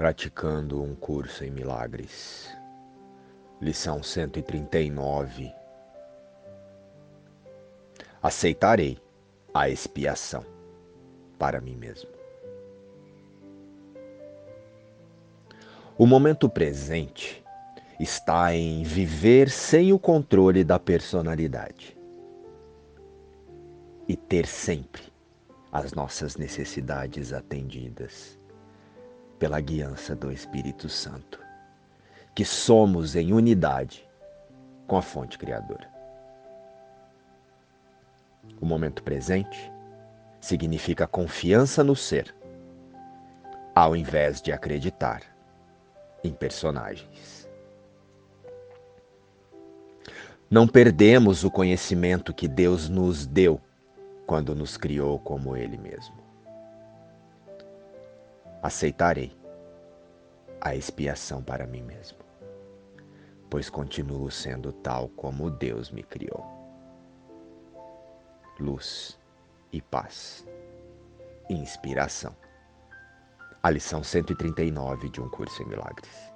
praticando um curso em milagres. Lição 139. Aceitarei a expiação para mim mesmo. O momento presente está em viver sem o controle da personalidade e ter sempre as nossas necessidades atendidas pela guiança do Espírito Santo, que somos em unidade com a fonte criadora. O momento presente significa confiança no ser, ao invés de acreditar em personagens. Não perdemos o conhecimento que Deus nos deu quando nos criou como Ele mesmo aceitarei a expiação para mim mesmo, pois continuo sendo tal como Deus me criou. Luz e paz. Inspiração. A lição 139 de Um Curso em Milagres.